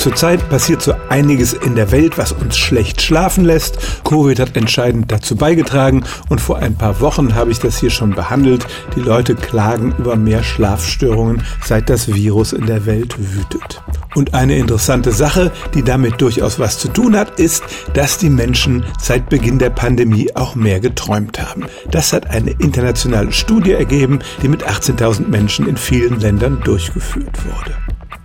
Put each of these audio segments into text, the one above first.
Zurzeit passiert so einiges in der Welt, was uns schlecht schlafen lässt. Covid hat entscheidend dazu beigetragen und vor ein paar Wochen habe ich das hier schon behandelt. Die Leute klagen über mehr Schlafstörungen, seit das Virus in der Welt wütet. Und eine interessante Sache, die damit durchaus was zu tun hat, ist, dass die Menschen seit Beginn der Pandemie auch mehr geträumt haben. Das hat eine internationale Studie ergeben, die mit 18.000 Menschen in vielen Ländern durchgeführt wurde.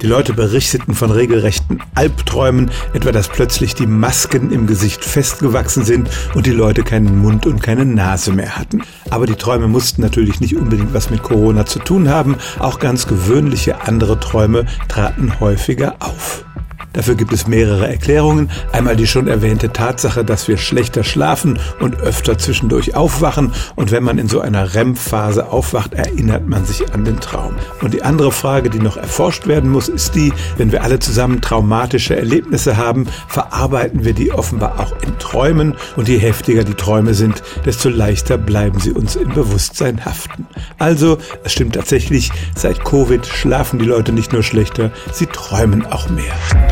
Die Leute berichteten von regelrechten Albträumen, etwa dass plötzlich die Masken im Gesicht festgewachsen sind und die Leute keinen Mund und keine Nase mehr hatten. Aber die Träume mussten natürlich nicht unbedingt was mit Corona zu tun haben, auch ganz gewöhnliche andere Träume traten häufiger auf. Dafür gibt es mehrere Erklärungen. Einmal die schon erwähnte Tatsache, dass wir schlechter schlafen und öfter zwischendurch aufwachen. Und wenn man in so einer REM-Phase aufwacht, erinnert man sich an den Traum. Und die andere Frage, die noch erforscht werden muss, ist die, wenn wir alle zusammen traumatische Erlebnisse haben, verarbeiten wir die offenbar auch in Träumen. Und je heftiger die Träume sind, desto leichter bleiben sie uns im Bewusstsein haften. Also, es stimmt tatsächlich, seit Covid schlafen die Leute nicht nur schlechter, sie träumen auch mehr